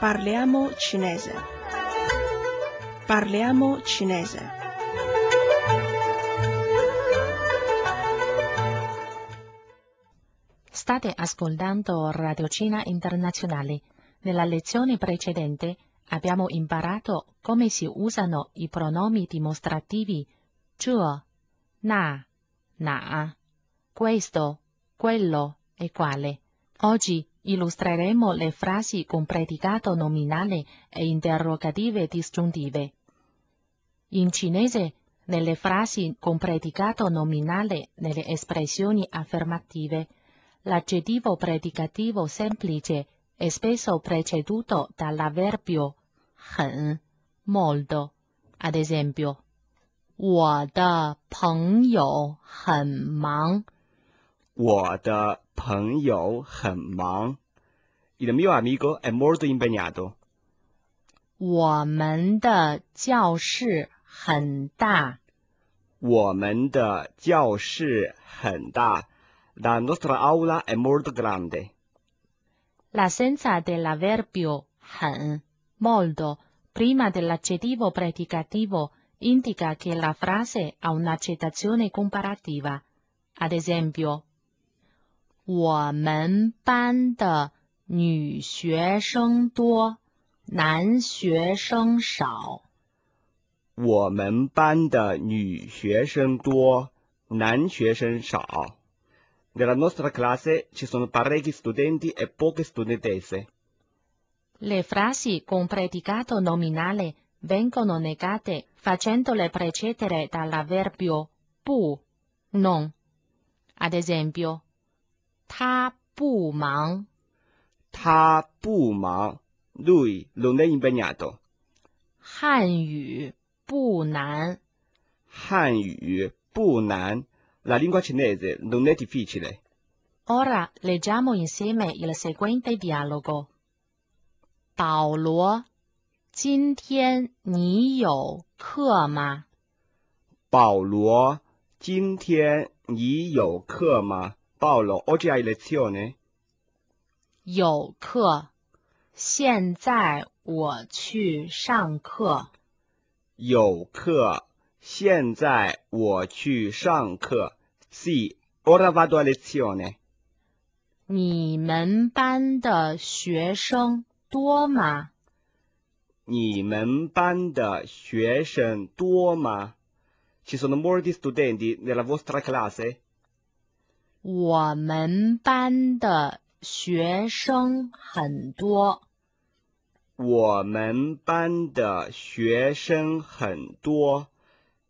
Parliamo cinese. Parliamo cinese. State ascoltando Radio Cina Internazionale. Nella lezione precedente abbiamo imparato come si usano i pronomi dimostrativi 这、那、na, questo, quello e quale. Oggi illustreremo le frasi con predicato nominale e interrogative disgiuntive. In cinese, nelle frasi con predicato nominale nelle espressioni affermative, l'aggettivo predicativo semplice è spesso preceduto dall'avverbio 很 molto. Ad esempio, 我的朋友很忙。我的 朋友很忙。Il mio amico è molto impegnato. 我们的教室很大。我们的教室很大。La nostra aula è molto grande. L'assenza dell'avverbio 很 molto prima dell'aggettivo predicativo indica che la frase ha un'accettazione comparativa. Ad esempio, 我们班的女学生多，男学生少。我们班的女学生多，男学生少。Nella nostra classe ci sono parecchi studenti e poche studentesse. Le frasi con predicato nominale vengono negate facendole precedere dall'avverbio 不 non. Ad esempio, 他不忙。他不忙，lui non è impegnato。汉语不难。汉语不难，la lingua cinese non è difficile。Ora leggiamo insieme il seguente dialogo。保罗，今天你有课吗？保罗，今天你有课吗 ？Paolo, oggi hai lezione? 有课，现在我去上课。有课，现在我去上课。Sì, ora vado a lezione. 你们班的学生多吗？你们班的学生多吗？Ci sono molti studenti nella vostra classe? 我们班的学生很多。我们班的学生很多。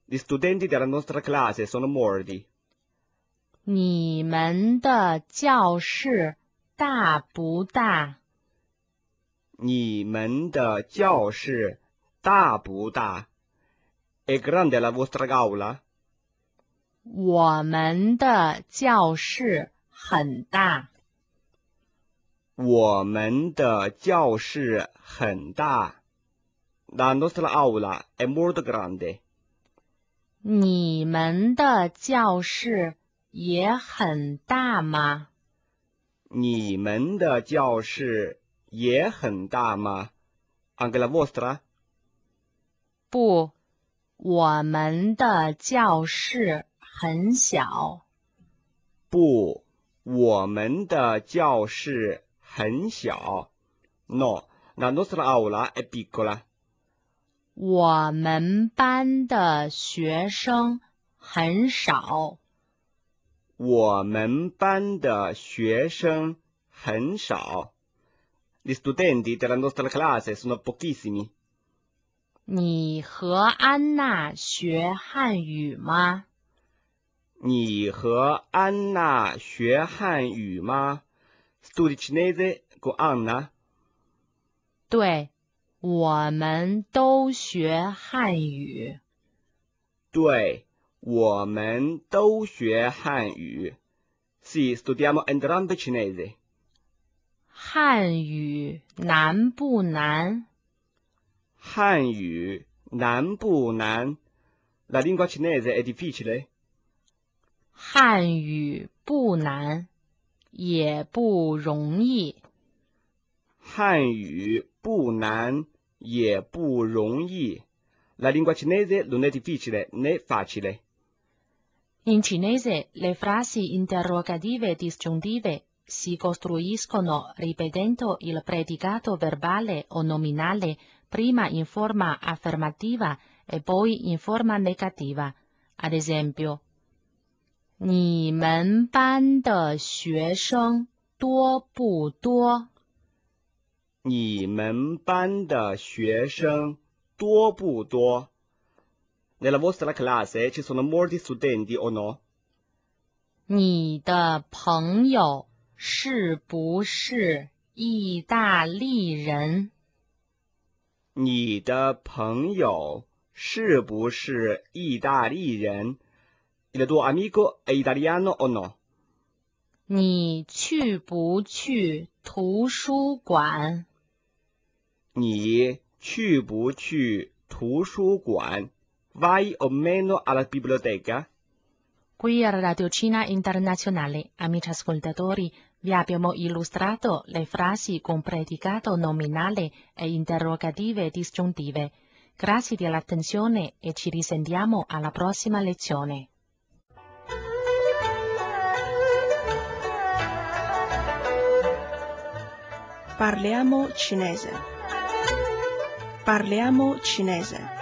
Gli studenti della nostra classe sono molti。你们的教室大不大？你们的教室大不大？È grande la vostra aula？我们的教室很大。我们的教室很大。La nostra aula è molto grande。你们的教室也很大吗？你们的教室也很大吗？Anche la vostra？不，我们的教室。很小。不，我们的教室很小。No, la nostra aula è piccola。我们班的学生很少。我们班的学生很少。Gli studenti della nostra classe sono pochissimi。你和安娜学汉语吗？你和安娜学汉语吗？Studi cinese con Anna？对，我们都学汉语。对，我们都学汉语。Sì, studiamo entrambi cinese。汉语难不难？汉语难不难？La lingua cinese è difficile？汉语不难，也不容易。 汉语不难也不容易。La lingua cinese non è difficile né facile. In cinese le frasi interrogative disgiuntive si costruiscono ripetendo il predicato verbale o nominale prima in forma affermativa e poi in forma negativa. Ad esempio, 你们班的学生多不多？你们班的学生多不多？Nella vostra classe ci sono molti studenti o no? 你的朋友是不是意大利人？你的朋友是不是意大利人 ？Il tuo amico è italiano o no? 你去不去图书馆？你去不去图书馆？Vai o meno alla biblioteca? Qui a Radio Cina Internazionale, amici ascoltatori, vi abbiamo illustrato le frasi con predicato nominale e interrogative disgiuntive. Grazie dell'attenzione e ci risentiamo alla prossima lezione. Parliamo cinese. Parliamo cinese.